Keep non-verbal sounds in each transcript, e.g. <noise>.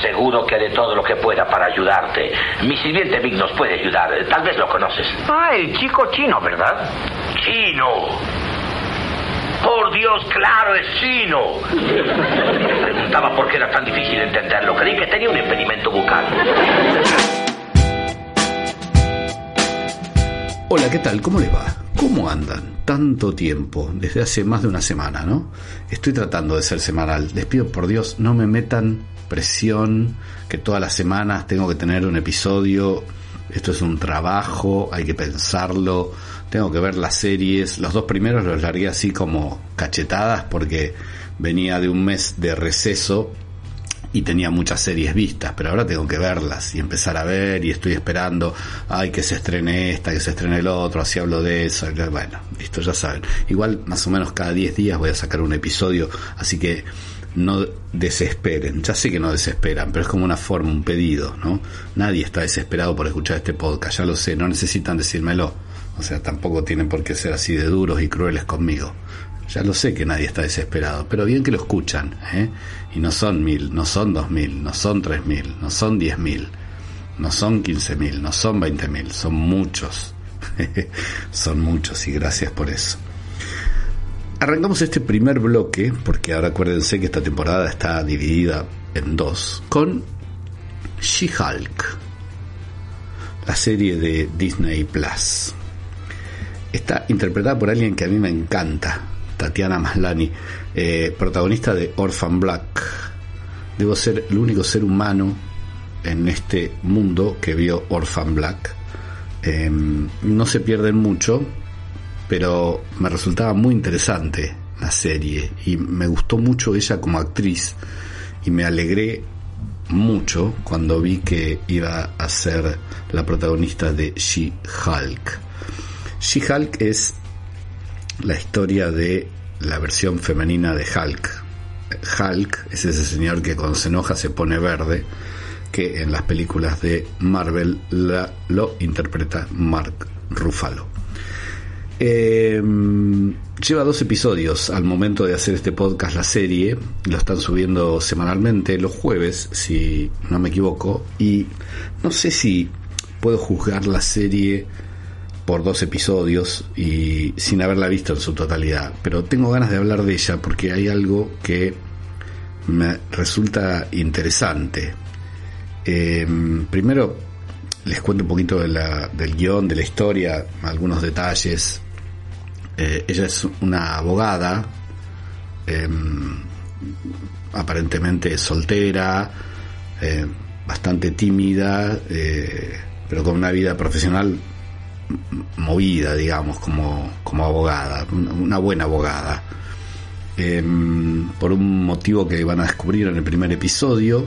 aseguro que haré todo lo que pueda para ayudarte. Mi sirviente Vic nos puede ayudar. Tal vez lo conoces. Ah, el chico chino, ¿verdad? ¡Chino! Por Dios, claro, es chino. Preguntaba por qué era tan difícil entenderlo. Creí que tenía un impedimento bucal. Hola, ¿qué tal? ¿Cómo les va? ¿Cómo andan? Tanto tiempo, desde hace más de una semana, ¿no? Estoy tratando de ser semanal. Les pido por Dios, no me metan presión, que todas las semanas tengo que tener un episodio. Esto es un trabajo, hay que pensarlo. Tengo que ver las series. Los dos primeros los largué así como cachetadas porque venía de un mes de receso y tenía muchas series vistas, pero ahora tengo que verlas y empezar a ver y estoy esperando, ay, que se estrene esta, que se estrene el otro, así hablo de eso, bueno, listo, ya saben. Igual más o menos cada 10 días voy a sacar un episodio, así que no desesperen, ya sé que no desesperan, pero es como una forma, un pedido, ¿no? Nadie está desesperado por escuchar este podcast, ya lo sé, no necesitan decírmelo, o sea, tampoco tienen por qué ser así de duros y crueles conmigo. Ya lo sé que nadie está desesperado, pero bien que lo escuchan, ¿eh? Y no son mil, no son dos mil, no son tres mil, no son diez mil, no son quince mil, no son veinte mil, son muchos. <laughs> son muchos y gracias por eso. Arrancamos este primer bloque, porque ahora acuérdense que esta temporada está dividida en dos, con She-Hulk, la serie de Disney Plus. Está interpretada por alguien que a mí me encanta, Tatiana Maslani, eh, protagonista de Orphan Black. Debo ser el único ser humano en este mundo que vio Orphan Black. Em, no se pierden mucho, pero me resultaba muy interesante la serie y me gustó mucho ella como actriz y me alegré mucho cuando vi que iba a ser la protagonista de She-Hulk. She-Hulk es la historia de la versión femenina de Hulk. Hulk es ese señor que cuando se enoja se pone verde, que en las películas de Marvel la, lo interpreta Mark Ruffalo. Eh, lleva dos episodios al momento de hacer este podcast la serie, lo están subiendo semanalmente los jueves, si no me equivoco, y no sé si puedo juzgar la serie por dos episodios y sin haberla visto en su totalidad, pero tengo ganas de hablar de ella porque hay algo que me resulta interesante. Em, primero les cuento un poquito del guion, de la historia, algunos detalles. Eh, ella es una abogada, em, aparentemente soltera, eh, bastante tímida, eh, pero con una vida profesional movida, digamos, como, como abogada, una buena abogada. Em, por un motivo que van a descubrir en el primer episodio,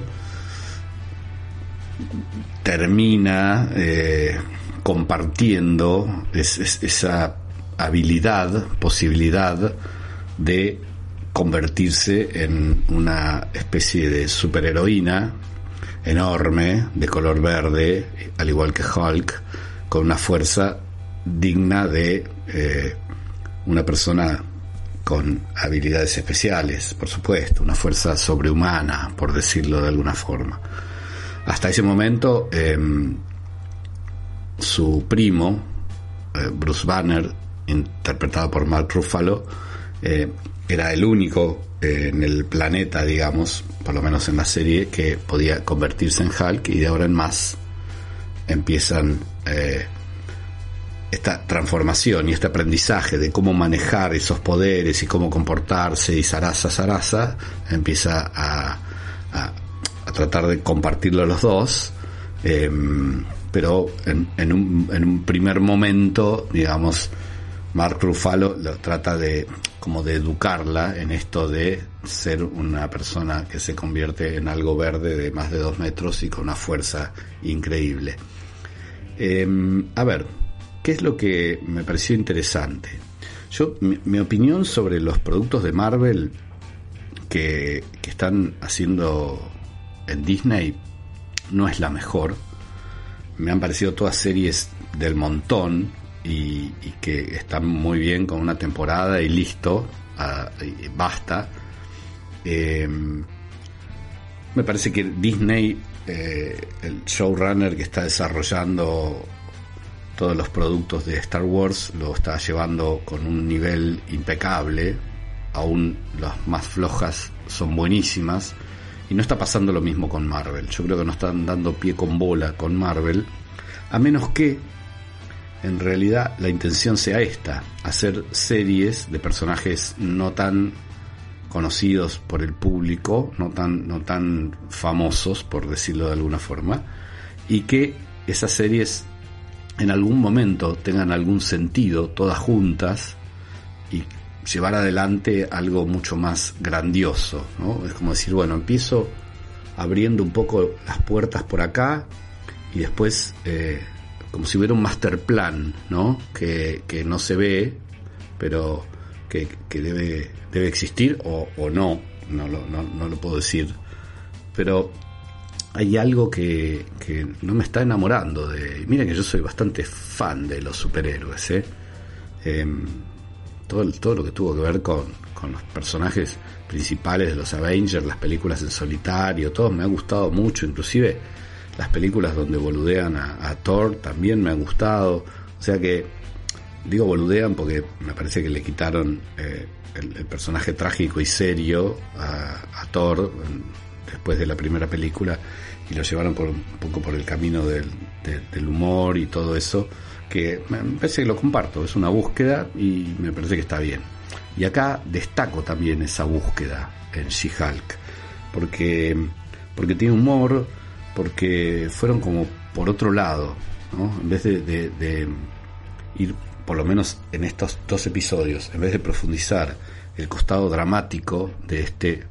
termina compartiendo esa habilidad, posibilidad de convertirse en una especie de superheroína enorme, de color verde, al igual que Hulk, con una fuerza digna de eh, una persona con habilidades especiales, por supuesto, una fuerza sobrehumana, por decirlo de alguna forma. Hasta ese momento, em, su primo, eh, Bruce Banner, interpretado por Mark Ruffalo, eh, era el único en el planeta, digamos, por lo menos en la serie, que podía convertirse en Hulk y de ahora en más empiezan eh, esta transformación y este aprendizaje de cómo manejar esos poderes y cómo comportarse y zaraza, zaraza, empieza a, tratar de compartirlo los dos, em, pero en, un, en, un, primer momento, digamos, Mark Ruffalo lo trata de como de educarla en esto de ser una persona que se convierte en algo verde de más de dos metros y con una fuerza increíble. Em, a ver, ¿qué es lo que me pareció interesante? Yo, mi, opinión sobre los productos de Marvel que, están haciendo en Disney no es la mejor. Me han parecido todas series del montón y, que están muy bien con una temporada y listo, basta. Em, me parece que Disney, eh, el showrunner que está desarrollando todos los productos de Star Wars, lo está llevando con un nivel impecable. Aún las más flojas son buenísimas. Y no está pasando lo mismo con Marvel. Yo creo que no están dando pie con bola con Marvel. A menos que en realidad la intención sea esta, hacer series de personajes no tan conocidos por el público, no tan, no tan famosos, por decirlo de alguna forma, y que esas series en algún momento tengan algún sentido, todas juntas, y llevar adelante algo mucho más grandioso, ¿no? Es como decir, bueno, empiezo abriendo un poco las puertas por acá y después eh, como si hubiera un master plan, ¿no? Que, no se ve, pero que, debe, debe existir o, o no, no lo, no, no lo puedo decir. Pero hay algo que, que, no me está enamorando de... Mira que yo soy bastante fan de los superhéroes, ¿eh? eh todo, todo lo que tuvo que ver con, con los personajes principales de los Avengers, las películas en solitario, todo me ha gustado mucho, inclusive las películas donde boludean a, Thor también me han gustado. O sea que, digo boludean porque me parece que le quitaron eh, el, personaje trágico y serio a, Thor después de la primera película y lo llevaron por un poco por el camino del, del humor y todo eso que me parece que lo comparto, es una búsqueda y me parece que está bien. Y acá destaco también esa búsqueda en She-Hulk, porque, porque tiene humor, porque fueron como por otro lado, ¿no? En vez de, ir, por lo menos en estos dos episodios, en vez de profundizar el costado dramático de este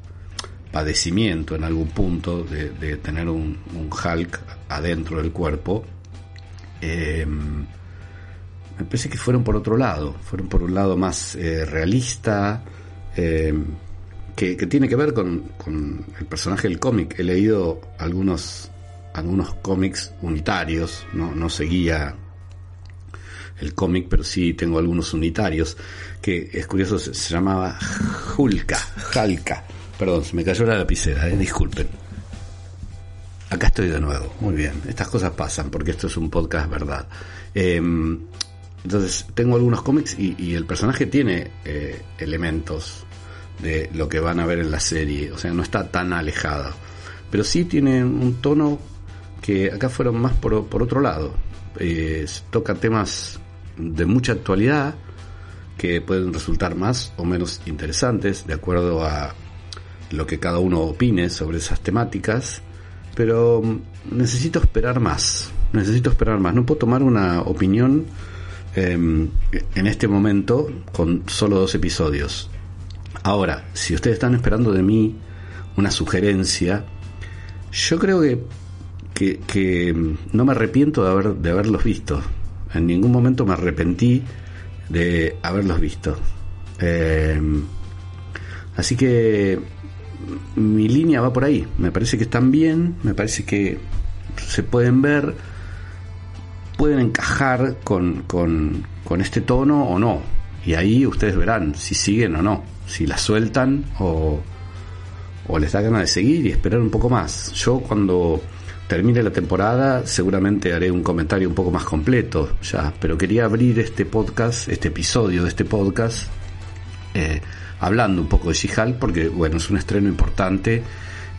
padecimiento en algún punto, de, tener un, Hulk adentro del cuerpo, eh, me parece que fueron por otro lado, fueron por un lado más eh, realista, eh, que, tiene que ver con el personaje del cómic. He leído algunos algunos cómics unitarios, no, no seguía el cómic, pero sí tengo algunos unitarios, que es curioso, se, llamaba Hulka, Halka, perdón, se me cayó la lapicera, eh, disculpen. Acá estoy de nuevo, muy bien, estas cosas pasan, porque esto es un podcast verdad. Em, entonces, tengo algunos cómics y, el personaje tiene eh, elementos de lo que van a ver en la serie, o sea, no está tan alejado, pero sí tiene un tono que acá fueron más por, por otro lado. Eh, toca temas de mucha actualidad que pueden resultar más o menos interesantes de acuerdo a lo que cada uno opine sobre esas temáticas, pero mm, necesito esperar más, necesito esperar más, no puedo tomar una opinión em, en este momento con solo dos episodios. Ahora, si ustedes están esperando de mí una sugerencia, yo creo que que, no me arrepiento de, haber, de haberlos visto. En ningún momento me arrepentí de haberlos visto. Eh, así que mi línea va por ahí. Me parece que están bien, me parece que se pueden ver, pueden encajar con, con, con este tono o no. Y ahí ustedes verán si siguen o no, si la sueltan o, o les da ganas de seguir y esperar un poco más. Yo cuando termine la temporada, seguramente haré un comentario un poco más completo ya, pero quería abrir este podcast, este episodio de este podcast, eh, hablando un poco de She-Hulk, porque bueno, es un estreno importante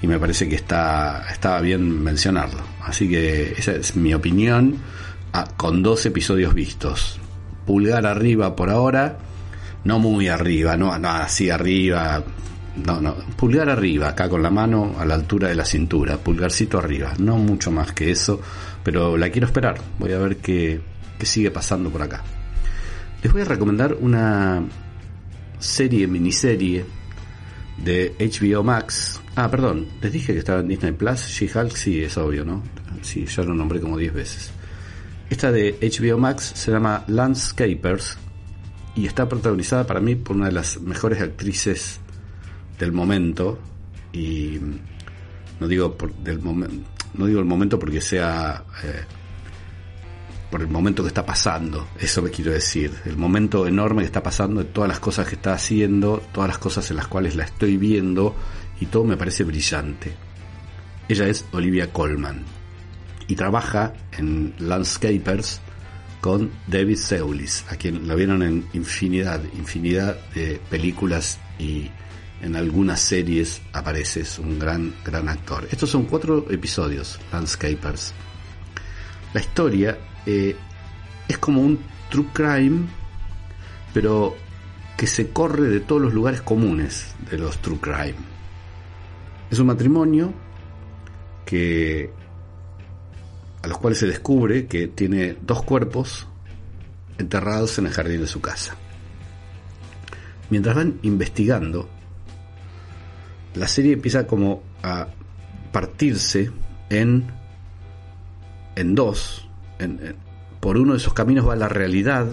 y me parece que está, estaba bien mencionarlo. Así que esa es mi opinión ah, con dos episodios vistos. Pulgar arriba por ahora, no muy arriba, no, no así arriba, no, no, pulgar arriba, acá con la mano a la altura de la cintura, pulgarcito arriba, no mucho más que eso, pero la quiero esperar, voy a ver qué, qué sigue pasando por acá. Les voy a recomendar una serie, miniserie de HBO Max. Ah, perdón, les dije que estaba en Disney Plus, She-Hulk, sí, es obvio, ¿no? Sí, ya lo nombré como 10 veces. Esta de HBO Max se llama Landscapers y está protagonizada para mí por una de las mejores actrices del momento y no digo por del momento no digo el momento porque sea eh, por el momento que está pasando eso me quiero decir. El momento enorme que está pasando todas las cosas que está haciendo todas las cosas en las cuales la estoy viendo y todo me parece brillante. Ella es Olivia Colman y trabaja en Landscapers con David Seulis, a quien lo vieron en infinidad, infinidad de películas y en algunas series aparece, es un gran, gran actor. Estos son cuatro episodios, Landscapers. La historia eh, es como un true crime, pero que se corre de todos los lugares comunes de los true crime. Es un matrimonio que a los cuales se descubre que tiene dos cuerpos enterrados en el jardín de su casa. Mientras van investigando, la serie empieza como a partirse en, en dos. por uno de esos caminos va la realidad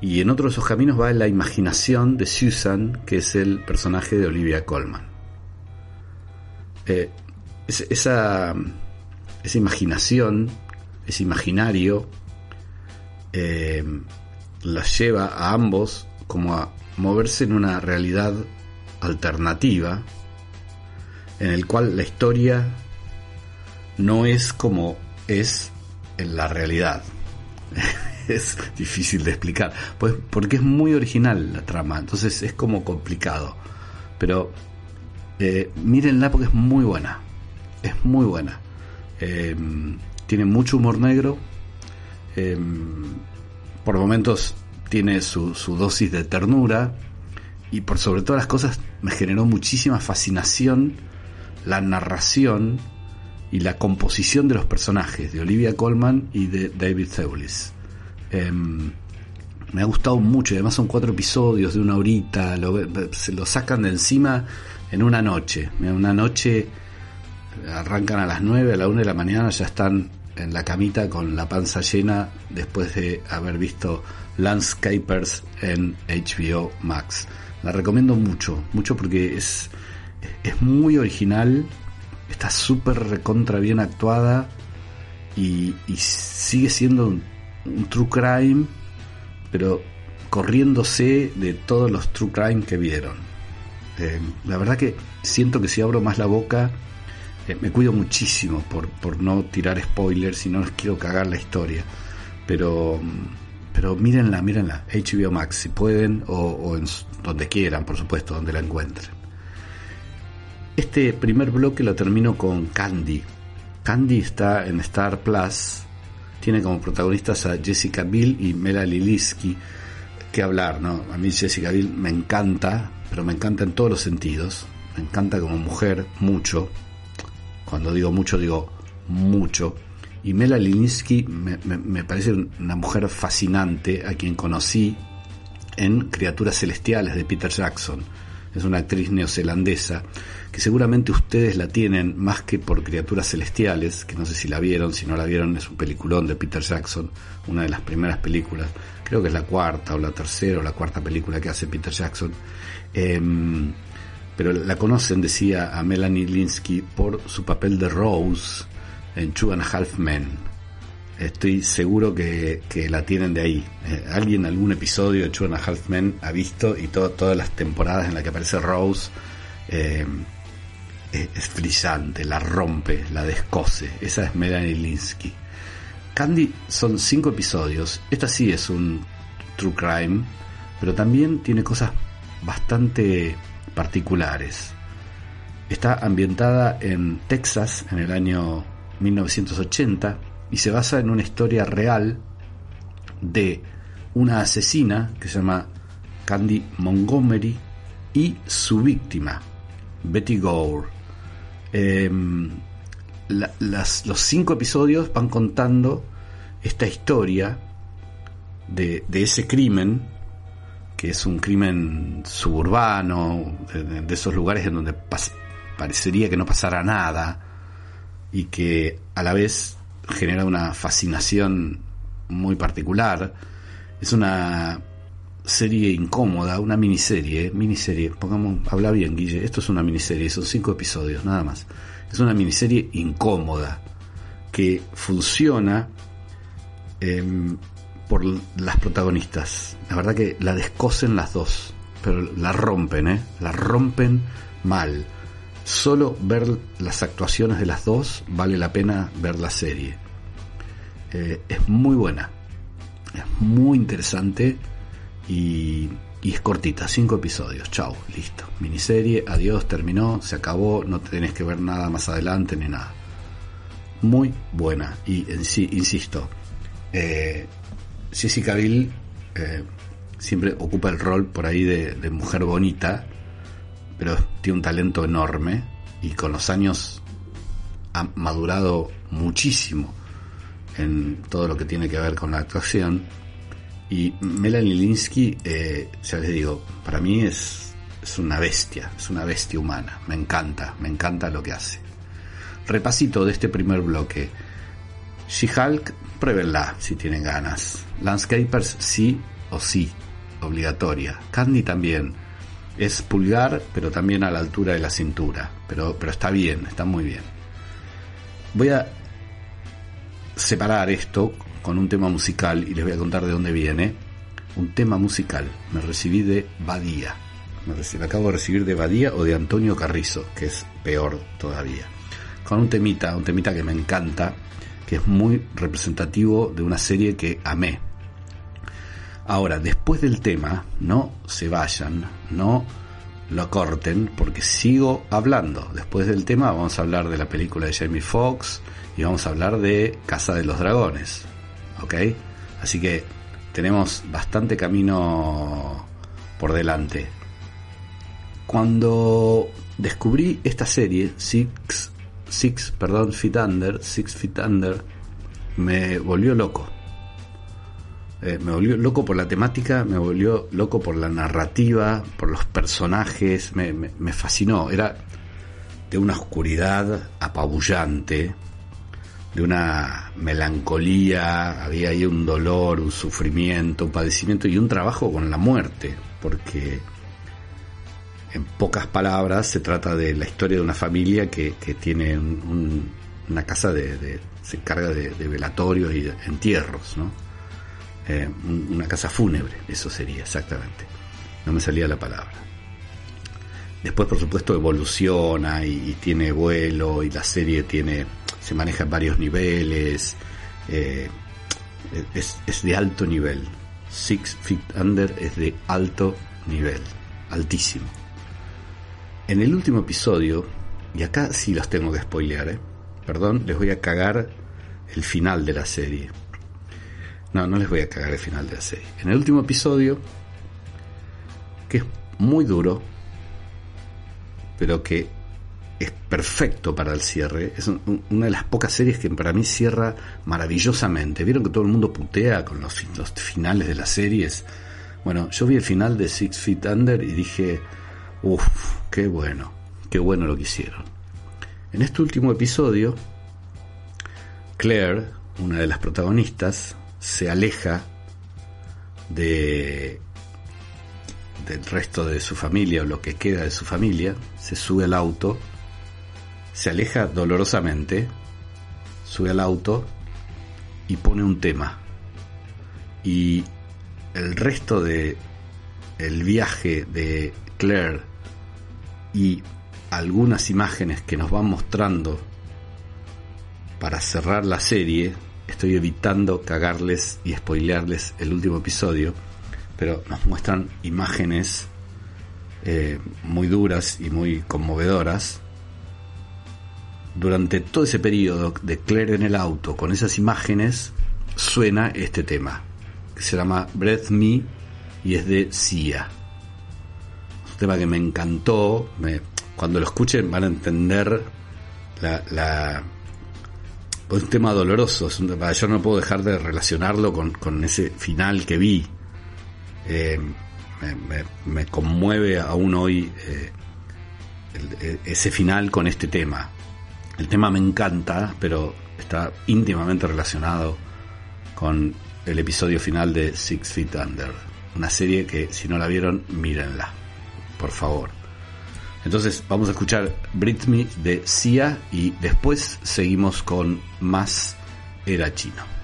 y en otro de esos caminos va la imaginación de Susan, que es el personaje de Olivia Colman. Eh, esa, esa imaginación, ese imaginario, eh, las lleva a ambos como a moverse en una realidad alternativa en el cual la historia no es como es en la realidad. <laughs> es difícil de explicar, pues porque es muy original la trama, entonces es como complicado. Pero eh, mírenla porque es muy buena, es muy buena. Em, tiene mucho humor negro, em, por momentos tiene su, su dosis de ternura, y por sobre todas las cosas me generó muchísima fascinación la narración y la composición de los personajes de Olivia Colman y de David Thewlis. Em, me ha gustado mucho, además son cuatro episodios de una horita, se lo sacan de encima en una noche. Una noche arrancan a las nueve, a la una de la mañana ya están en la camita con la panza llena después de haber visto Landscapers en HBO Max. La recomiendo mucho, mucho porque es, es muy original, está súper recontra bien actuada y, sigue siendo un, true crime, pero corriéndose de todos los true crime que vieron. Eh, la verdad que siento que si abro más la boca, eh, me cuido muchísimo por, por no tirar spoilers y no les quiero cagar la historia. Pero pero mírenla, mírenla, HBO Max si pueden o, en donde quieran, por supuesto, donde la encuentren. Este primer bloque lo termino con Candy. Candy está en Star Plus, tiene como protagonistas a Jessica Biel y Mela Lilisky. Que hablar, ¿no? A mí Jessica Biel me encanta, pero me encanta en todos los sentidos. Me encanta como mujer, mucho. Cuando digo mucho, digo mucho y Mela Linsky me, parece una mujer fascinante a quien conocí en Criaturas Celestiales de Peter Jackson. Es una actriz neozelandesa que seguramente ustedes la tienen más que por Criaturas Celestiales, que no sé si la vieron, si no la vieron es un peliculón de Peter Jackson, una de las primeras películas, creo que es la cuarta o la tercera o la cuarta película que hace Peter Jackson. Em, pero la conocen, decía a Melanie Linsky, por su papel de Rose en Two and a Half Men. Estoy seguro que, la tienen de ahí. Eh, alguien algún episodio de Two and a Half Men ha visto y todas las temporadas en las que aparece Rose eh, es, brillante, la rompe, la descose. Esa es Melanie Linsky. Candy son cinco episodios. Esta sí es un true crime, pero también tiene cosas bastante particulares. Está ambientada en Texas en el año 1980 y se basa en una historia real de una asesina que se llama Candy Montgomery y su víctima, Betty Gore. Em, los cinco episodios van contando esta historia de, ese crimen, que es un crimen suburbano, de, esos lugares en donde parecería que no pasara nada, y que a la vez genera una fascinación muy particular. Es una serie incómoda, una miniserie, miniserie, pongamos, habla bien Guille, esto es una miniserie, son cinco episodios, nada más. Es una miniserie incómoda que funciona em, por las protagonistas. La verdad que la descosen las dos, pero la rompen, ¿eh? La rompen mal Solo ver las actuaciones de las dos vale la pena ver la serie. Eh, es muy buena, es muy interesante y, y es cortita, cinco episodios. Chao, listo. Miniserie, adiós, terminó, se acabó, no tenés que ver nada más adelante ni nada. Muy buena y en sí, insisto, eh, Jessica eh, siempre ocupa el rol por ahí de, mujer bonita, pero tiene un talento enorme y con los años ha madurado muchísimo en todo lo que tiene que ver con la actuación. Y Melanie Linsky, eh, ya les digo, para mí es, es una bestia, es una bestia humana. Me encanta, me encanta lo que hace. Repasito de este primer bloque. She-Hulk, pruébenla si tienen ganas. Landscapers, sí o sí, obligatoria. Candy también. Es pulgar, pero también a la altura de la cintura. Pero, pero está bien, está muy bien. Voy a separar esto con un tema musical y les voy a contar de dónde viene. Un tema musical. Me recibí de Badía. Me, me acabo de recibir de Badía o de Antonio Carrizo, que es peor todavía. Con un temita, un temita que me encanta, que es muy representativo de una serie que amé. Ahora, después del tema, no se vayan, no lo corten, porque sigo hablando. Después del tema vamos a hablar de la película de Jamie Foxx y vamos a hablar de Casa de los Dragones. ¿Ok? Así que tenemos bastante camino por delante. Cuando descubrí esta serie, Six, Six, perdón, Feet Under, Six Feet Under, me volvió loco. Eh, me volvió loco por la temática, me volvió loco por la narrativa, por los personajes, me, fascinó. Era de una oscuridad apabullante, de una melancolía, había ahí un dolor, un sufrimiento, un padecimiento y un trabajo con la muerte, porque en pocas palabras se trata de la historia de una familia que, tiene un, un, una casa de, de, se encarga de, de velatorios y de entierros, ¿no? Eh, una casa fúnebre, eso sería exactamente. No me salía la palabra. Después, por supuesto, evoluciona y, tiene vuelo y la serie tiene se maneja en varios niveles, eh, es, es, de alto nivel. Six Feet Under es de alto nivel, altísimo. En el último episodio, y acá sí los tengo que spoilear, ¿eh? perdón, les voy a cagar el final de la serie. No, no les voy a cagar el final de la serie. En el último episodio, que es muy duro, pero que es perfecto para el cierre. Es un, una de las pocas series que para mí cierra maravillosamente. Vieron que todo el mundo putea con los, los, finales de las series. Bueno, yo vi el final de Six Feet Under y dije, uff, qué bueno, qué bueno lo que hicieron. En este último episodio, Claire, una de las protagonistas, se aleja de del resto de su familia o lo que queda de su familia, se sube al auto se aleja dolorosamente, sube al auto y pone un tema. Y el resto de el viaje de Claire y algunas imágenes que nos van mostrando para cerrar la serie, estoy evitando cagarles y spoilearles el último episodio, pero nos muestran imágenes eh, muy duras y muy conmovedoras durante todo ese periodo de Claire en el auto con esas imágenes suena este tema que se llama Breath Me y es de Sia. Un tema que me encantó. Cuando lo escuchen van a entender la, la un tema doloroso. Yo no puedo dejar de relacionarlo con, con ese final que vi. Eh, me, me, me, conmueve aún hoy eh, el, ese final con este tema. El tema me encanta, pero está íntimamente relacionado con el episodio final de Six Feet Under. Una serie que si no la vieron, mírenla, por favor. Entonces vamos a escuchar Britney de Sia y después seguimos con más Era Chino.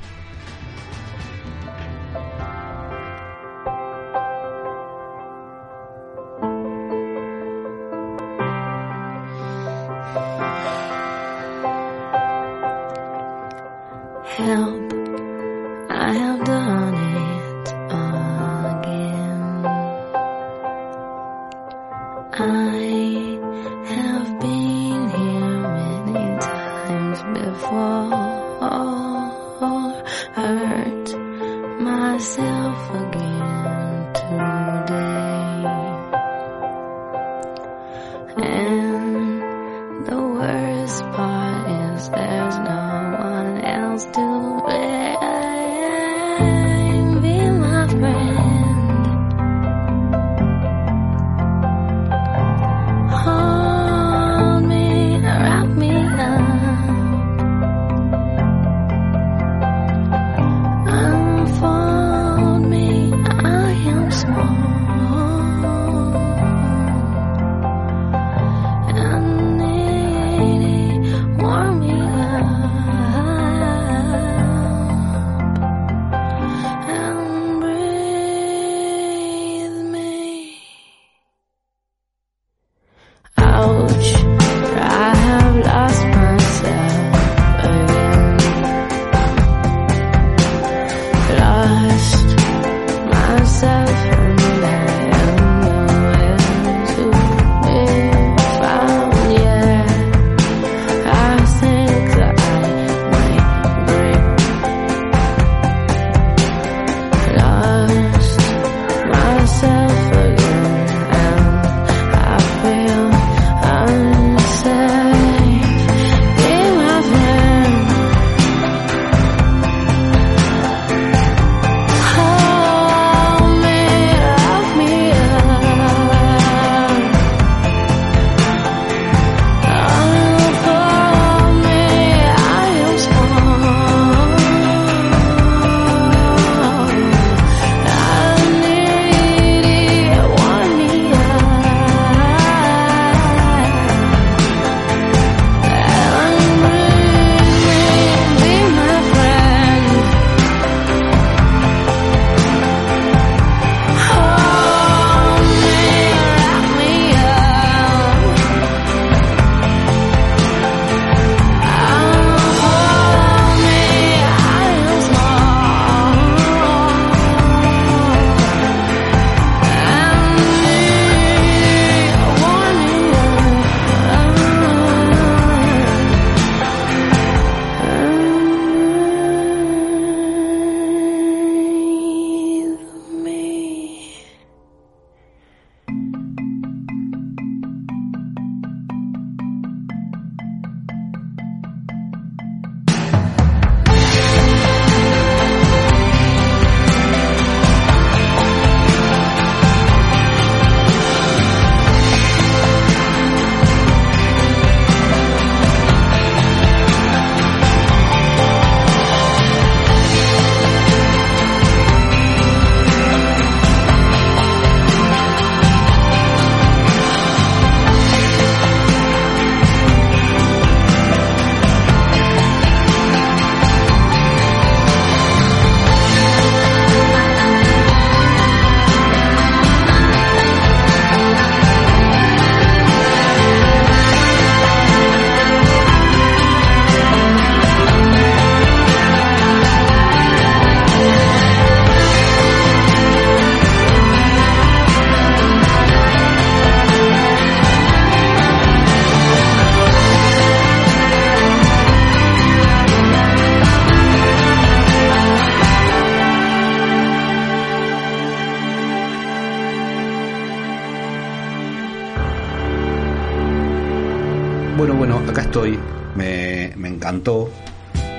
estoy. Me, me encantó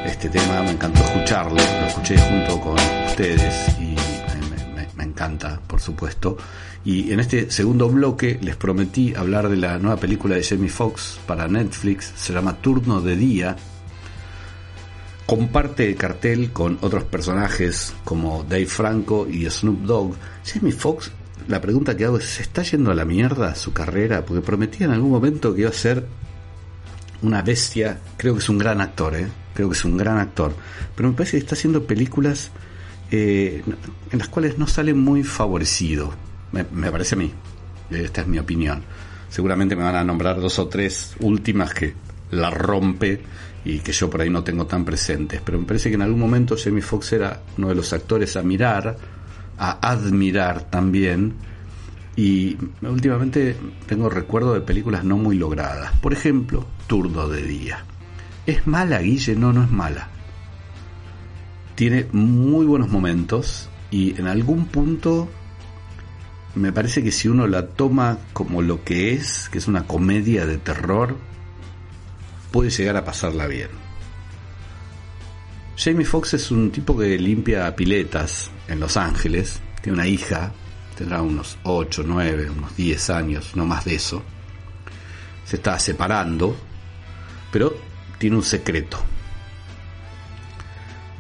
este tema, me encantó escucharlo. Lo escuché junto con ustedes y me, me encanta, por supuesto. Y en este segundo bloque les prometí hablar de la nueva película de Jamie Foxx para Netflix. Se llama Turno de Día, comparte el cartel con otros personajes como Dave Franco y Snoop Dogg. Jamie Foxx, la pregunta que hago es, ¿se está yendo a la mierda su carrera? Porque prometía en algún momento que iba a ser una bestia, creo que es un gran actor, ¿eh? creo que es un gran actor, pero me parece que está haciendo películas eh, en las cuales no sale muy favorecido, me, me, parece a mí, esta es mi opinión. Seguramente me van a nombrar dos o tres últimas que la rompe y que yo por ahí no tengo tan presentes, pero me parece que en algún momento Jamie Foxx era uno de los actores a mirar, a admirar también, y últimamente tengo recuerdo de películas no muy logradas. Por ejemplo, Turdo de Día. ¿Es mala, Guille? No, no es mala. Tiene muy buenos momentos y en algún punto me parece que si uno la toma como lo que es, que es una comedia de terror, puede llegar a pasarla bien. Jamie Foxx es un tipo que limpia piletas en Los Ángeles, tiene una hija, tendrá unos 8, 9, unos 10 años, no más de eso. Se está separando, pero tiene un secreto.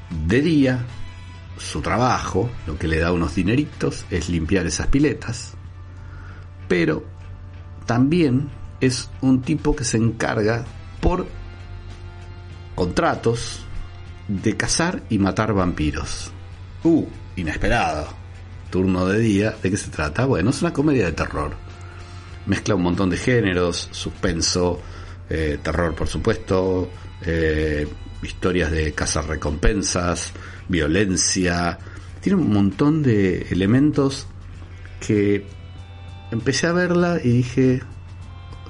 De día, su trabajo, lo que le da unos dineritos, es limpiar esas piletas, pero también es un tipo que se encarga por contratos de cazar y matar vampiros. Uh, inesperado. Turno de día, ¿de qué se trata? Bueno, es una comedia de terror. Mezcla un montón de géneros, suspenso, eh, terror por supuesto, eh, historias de cazar recompensas, violencia. Tiene un montón de elementos que empecé a verla y dije,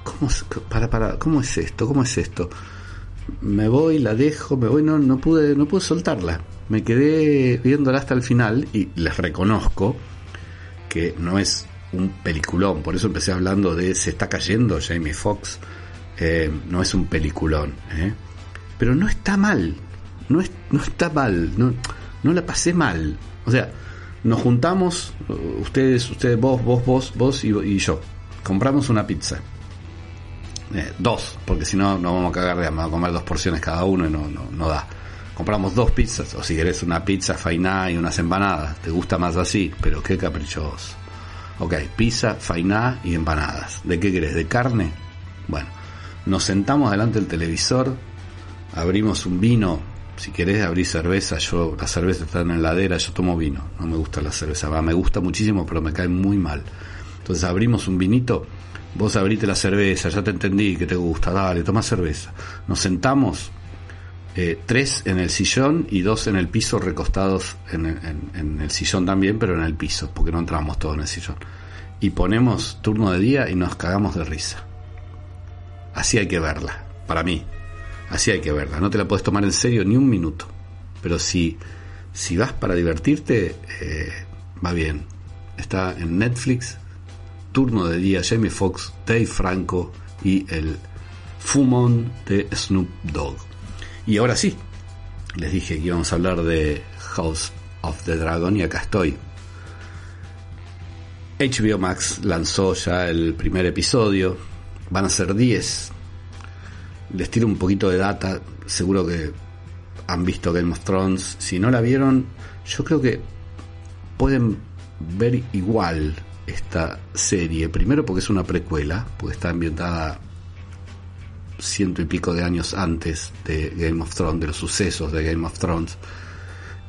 ¿cómo, para, para, ¿cómo es esto? ¿Cómo es esto? Me voy, la dejo, me voy, no, no pude, no pude soltarla. Me quedé viéndola hasta el final y les reconozco que no es un peliculón, por eso empecé hablando de se está cayendo Jamie Foxx, eh, no es un peliculón, ¿eh? pero no está mal, no, es, no está mal, no, no la pasé mal, o sea, nos juntamos, ustedes, ustedes, vos, vos, vos, vos y, y yo, compramos una pizza. Eh, dos, porque si no, no vamos a cagar de vamos a comer dos porciones cada uno y no, no, no da. Compramos dos pizzas, o si querés una pizza fainá y unas empanadas, te gusta más así, pero qué caprichoso. Ok, pizza, fainá y empanadas. ¿De qué querés? ¿De carne? Bueno, nos sentamos delante del televisor, abrimos un vino, si querés abrir cerveza, yo, la cerveza está en la heladera, yo tomo vino, no me gusta la cerveza, va, me gusta muchísimo, pero me cae muy mal. Entonces abrimos un vinito, vos abrite la cerveza, ya te entendí que te gusta, dale, toma cerveza. Nos sentamos, eh, tres en el sillón y dos en el piso recostados en, en- el sillón también, pero en el piso, porque no entramos todos en el sillón. Y ponemos turno de día y nos cagamos de risa. Así hay que verla, para mí. Así hay que verla. No te la puedes tomar en serio ni un minuto. Pero si, si vas para divertirte, eh, va bien. Está en Netflix, turno de día, Jamie Foxx, Dave Franco y el Fumón de Snoop Dogg. Y ahora sí, les dije que íbamos a hablar de House of the Dragon y acá estoy. HBO Max lanzó ya el primer episodio, van a ser 10. Les tiro un poquito de data, seguro que han visto Game of Thrones. Si no la vieron, yo creo que pueden ver igual esta serie. Primero porque es una precuela, porque está ambientada ciento y pico de años antes de Game of Thrones, de los sucesos de Game of Thrones.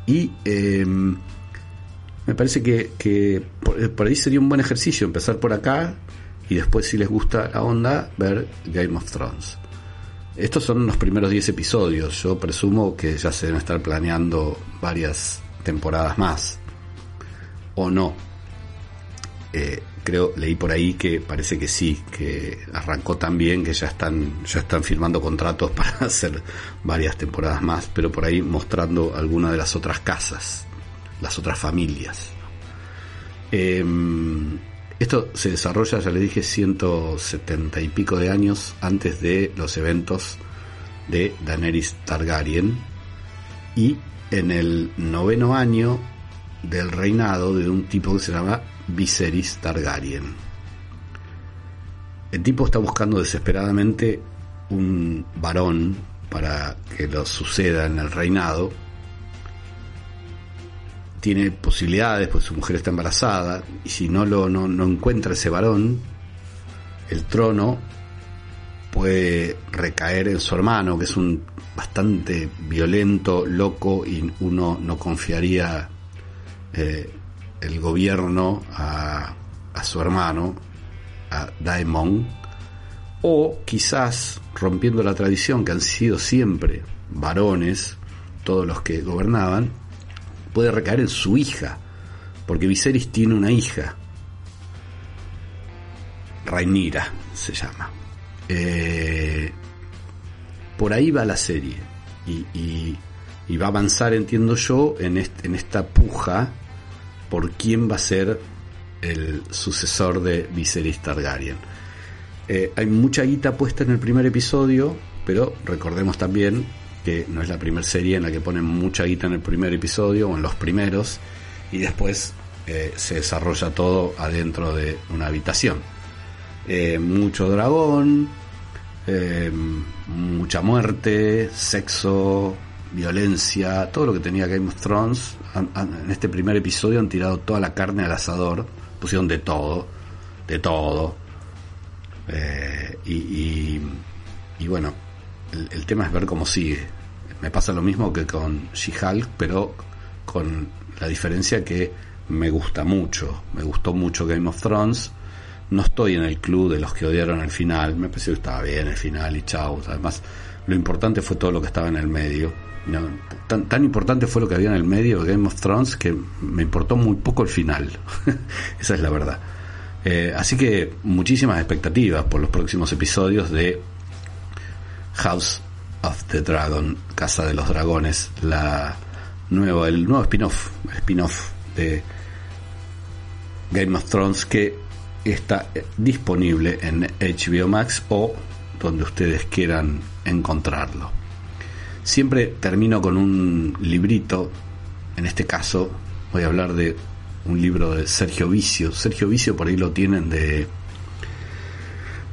Y eh, me parece que, que por, por ahí sería un buen ejercicio empezar por acá y después si les gusta la onda ver Game of Thrones. Estos son los primeros 10 episodios. Yo presumo que ya se deben estar planeando varias temporadas más. O no. Eh, creo, leí por ahí que parece que sí, que arrancó tan bien que ya están, ya están firmando contratos <laughs> para hacer varias temporadas más, pero por ahí mostrando alguna de las otras casas, las otras familias. Eh, esto se desarrolla, ya le dije, 170 y pico de años antes de los eventos de Daenerys Targaryen y en el noveno año del reinado de un tipo que se llama Viserys Targaryen. El tipo está buscando desesperadamente un varón para que lo suceda en el reinado. Tiene posibilidades, pues su mujer está embarazada, y si no lo no, no encuentra ese varón, el trono puede recaer en su hermano, que es un bastante violento, loco, y uno no confiaría eh, el gobierno a, su hermano, a Daemon, o quizás rompiendo la tradición que han sido siempre varones, todos los que gobernaban, puede recaer en su hija, porque Viserys tiene una hija, Rhaenyra se llama. Eh, por ahí va la serie y, y, va a avanzar, entiendo yo, en, en esta puja por quién va a ser el sucesor de Viserys Targaryen. Eh, hay mucha guita puesta en el primer episodio, pero recordemos también que no es la primera serie en la que ponen mucha guita en el primer episodio o en los primeros y después eh, se desarrolla todo adentro de una habitación. Eh, mucho dragón, mucha muerte, sexo, violencia, todo lo que tenía Game of Thrones. en este primer episodio han tirado toda la carne al asador, pusieron de todo, de todo. Eh, y, bueno, el, tema es ver cómo sigue. Me pasa lo mismo que con She-Hulk, pero con la diferencia que me gusta mucho. Me gustó mucho Game of Thrones. No estoy en el club de los que odiaron el final. Me pareció que estaba bien el final y chau. Además, lo importante fue todo lo que estaba en el medio. tan, tan importante fue lo que había en el medio de Game of Thrones que me importó muy poco el final. <laughs> Esa es la verdad. Eh, así que muchísimas expectativas por los próximos episodios de House of the Dragon, Casa de los Dragones, la nueva, el nuevo spin-off, spin-off de Game of Thrones que está disponible en HBO Max o donde ustedes quieran encontrarlo. Siempre termino con un librito, en este caso voy a hablar de un libro de Sergio Vicio. Sergio Vicio por ahí lo tienen de,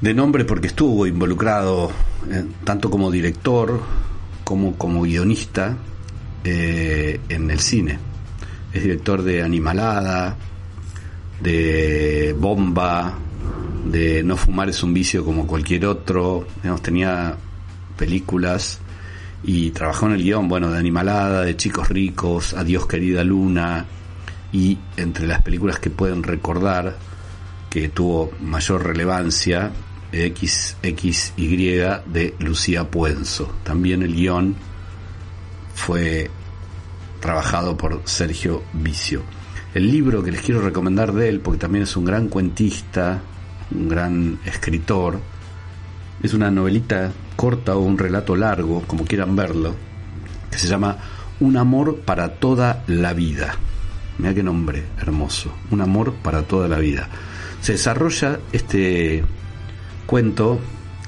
de nombre porque estuvo involucrado eh, tanto como director como como guionista eh, en el cine. Es director de Animalada, de Bomba, de No fumar es un vicio como cualquier otro. tenía películas y trabajó en el guion, bueno, de Animalada, de Chicos Ricos, Adiós querida Luna, y entre las películas que pueden recordar que tuvo mayor relevancia XXY de Lucía Puenzo. También el guion fue trabajado por Sergio Vicio. El libro que les quiero recomendar de él, porque también es un gran cuentista, un gran escritor, es una novelita corta o un relato largo, como quieran verlo, que se llama Un amor para toda la vida. Mira qué nombre hermoso. Un amor para toda la vida. Se desarrolla este cuento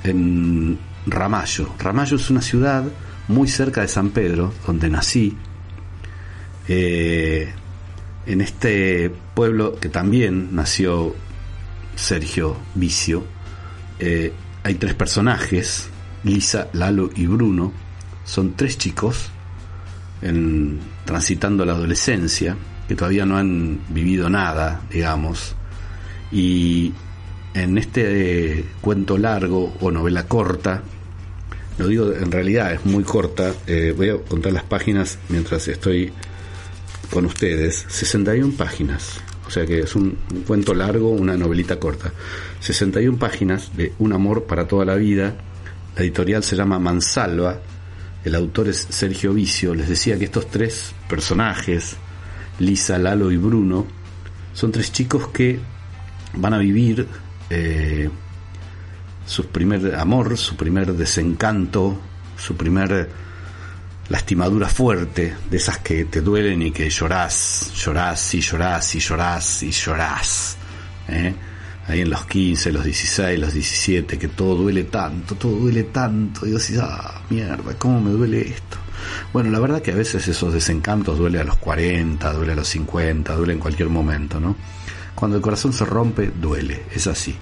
en Ramallo. Ramallo es una ciudad muy cerca de San Pedro, donde nací. Eh, en este pueblo que también nació Sergio Vicio, eh, hay tres personajes, Lisa, Lalo y Bruno. Son tres chicos en, transitando la adolescencia que todavía no han vivido nada, digamos, y en este eh, cuento largo o novela corta, lo digo en realidad es muy corta, eh, voy a contar las páginas mientras estoy con ustedes, 61 páginas, o sea que es un, cuento largo, una novelita corta, 61 páginas de Un amor para toda la vida, la editorial se llama Mansalva, el autor es Sergio Vicio, les decía que estos tres personajes, Lisa, Lalo y Bruno, son tres chicos que van a vivir eh, su primer amor, su primer desencanto, su primer lastimadura fuerte, de esas que te duelen y que llorás, llorás y llorás y llorás y llorás. ¿eh? Ahí en los 15, los 16, los 17, que todo duele tanto, todo duele tanto. Y decís, ah, mierda, ¿cómo me duele esto? Bueno, la verdad que a veces esos desencantos duele a los 40, duele a los 50, duele en cualquier momento, ¿no? Cuando el corazón se rompe, duele, es así.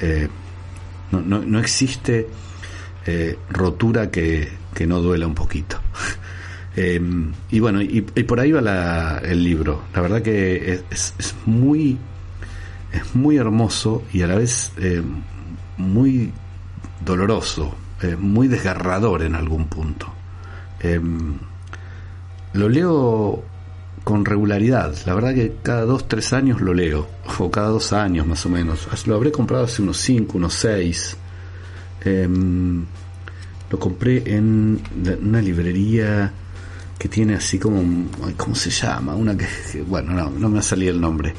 Eh, no, no, no, existe eh, rotura que, que, no duela un poquito. <laughs> eh, y bueno, y, por ahí va la, el libro. La verdad que es, es, muy es muy hermoso y a la vez eh, muy doloroso, muy desgarrador en algún punto. Lo leo con regularidad. La verdad que cada dos, tres años lo leo. O cada dos años más o menos. Lo habré comprado hace unos cinco, unos seis. Em, lo compré en una librería que tiene así como, ¿cómo se llama? Una que, bueno, no, no me ha salido el nombre.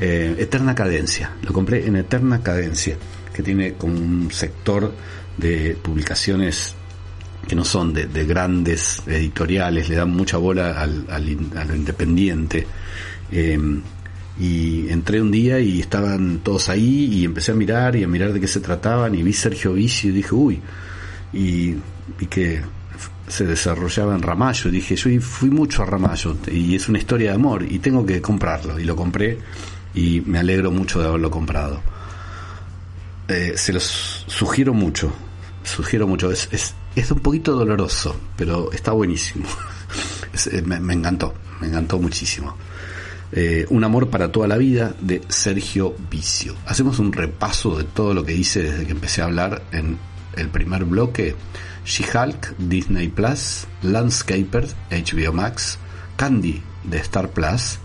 Eh, Eterna Cadencia. Lo compré en Eterna Cadencia, que tiene como un sector de publicaciones que no son de, de grandes editoriales, le dan mucha bola al, al in- a lo independiente. Eh, y entré un día y estaban todos ahí y empecé a mirar y a mirar de qué se trataban y vi Sergio Vici y dije, uy, y vi que se desarrollaba en Ramallo. Dije, yo fui mucho a Ramallo y es una historia de amor y tengo que comprarlo. Y lo compré y me alegro mucho de haberlo comprado. Eh, se los sugiero mucho, sugiero mucho. Es, es, es un poquito doloroso, pero está buenísimo. <laughs> Eh, me encantó, me encantó muchísimo. Eh, un amor para toda la vida de Sergio Vicio. Hacemos un repaso de todo lo que hice desde que empecé a hablar en el primer bloque. She-Hulk, Disney Plus, Landscaper, HBO Max, Candy de Star Plus.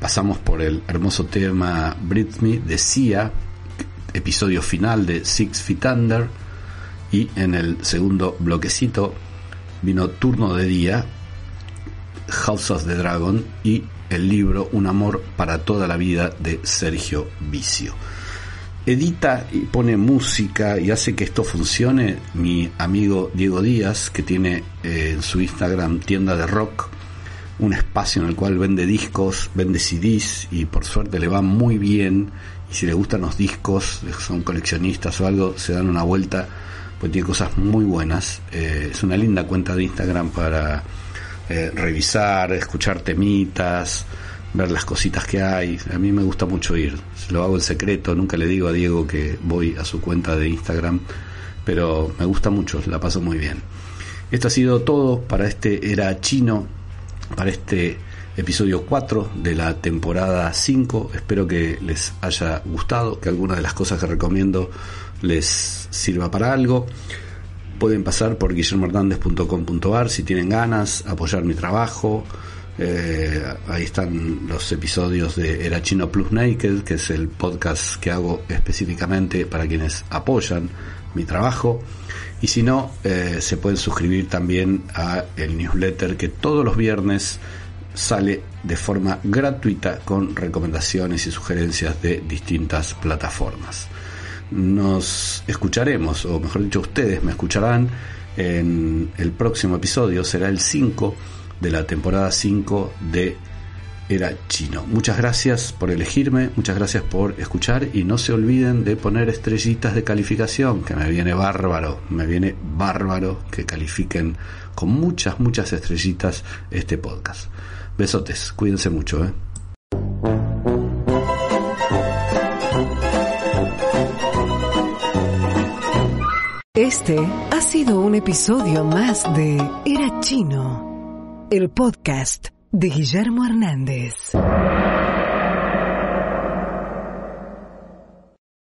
Pasamos por el hermoso tema Me de Sia, episodio final de Six Feet Under. Y en el segundo bloquecito vino Turno de Día, House of the Dragon y el libro Un amor para toda la vida de Sergio Vicio. Edita y pone música y hace que esto funcione mi amigo Diego Díaz, que tiene eh, en su Instagram tienda de rock, un espacio en el cual vende discos, vende CDs y por suerte le va muy bien. Y si le gustan los discos, son coleccionistas o algo, se dan una vuelta, pues tiene cosas muy buenas. Eh, es una linda cuenta de Instagram para eh, revisar, escuchar temitas, ver las cositas que hay. A mí me gusta mucho ir. Lo hago en secreto, nunca le digo a Diego que voy a su cuenta de Instagram, pero me gusta mucho, la paso muy bien. Esto ha sido todo para este Era Chino, para este episodio 4 de la temporada 5. Espero que les haya gustado, que alguna de las cosas que recomiendo les sirva para algo. Pueden pasar por guillermohernández.com.ar si tienen ganas, apoyar mi trabajo. Eh, ahí están los episodios de Era Chino Plus Naked, que es el podcast que hago específicamente para quienes apoyan mi trabajo. Y si no, eh, se pueden suscribir también a el newsletter que todos los viernes sale de forma gratuita con recomendaciones y sugerencias de distintas plataformas. Nos escucharemos, o mejor dicho, ustedes me escucharán en el próximo episodio, será el 5 de la temporada 5 de Era Chino. Muchas gracias por elegirme, muchas gracias por escuchar y no se olviden de poner estrellitas de calificación, que me viene bárbaro, me viene bárbaro que califiquen con muchas, muchas estrellitas este podcast. Besotes, cuídense mucho, ¿eh? Este ha sido un episodio más de Era Chino, el podcast de Guillermo Hernández.